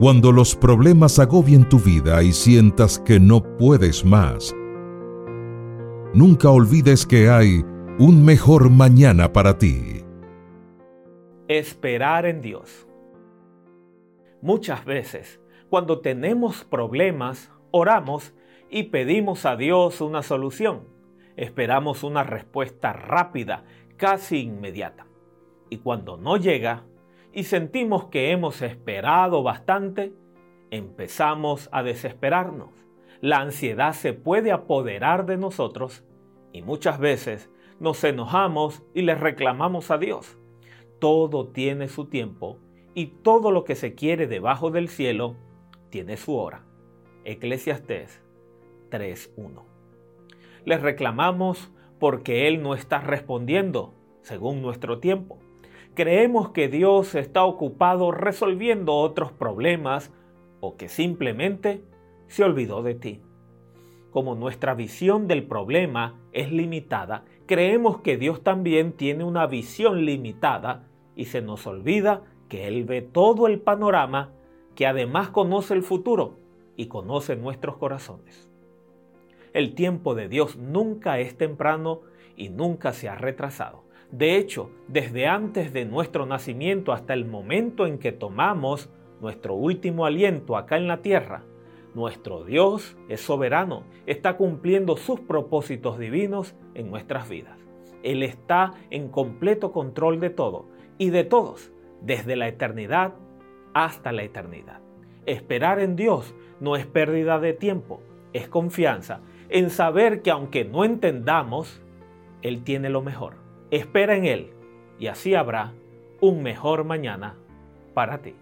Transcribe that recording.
Cuando los problemas agobien tu vida y sientas que no puedes más, nunca olvides que hay un mejor mañana para ti. Esperar en Dios. Muchas veces, cuando tenemos problemas, oramos y pedimos a Dios una solución. Esperamos una respuesta rápida, casi inmediata. Y cuando no llega, y sentimos que hemos esperado bastante, empezamos a desesperarnos. La ansiedad se puede apoderar de nosotros y muchas veces nos enojamos y le reclamamos a Dios. Todo tiene su tiempo y todo lo que se quiere debajo del cielo tiene su hora. Eclesiastés 3.1. Le reclamamos porque Él no está respondiendo según nuestro tiempo creemos que Dios está ocupado resolviendo otros problemas o que simplemente se olvidó de ti. Como nuestra visión del problema es limitada, creemos que Dios también tiene una visión limitada y se nos olvida que Él ve todo el panorama, que además conoce el futuro y conoce nuestros corazones. El tiempo de Dios nunca es temprano y nunca se ha retrasado. De hecho, desde antes de nuestro nacimiento hasta el momento en que tomamos nuestro último aliento acá en la tierra, nuestro Dios es soberano, está cumpliendo sus propósitos divinos en nuestras vidas. Él está en completo control de todo y de todos, desde la eternidad hasta la eternidad. Esperar en Dios no es pérdida de tiempo, es confianza en saber que aunque no entendamos, Él tiene lo mejor. Espera en Él y así habrá un mejor mañana para ti.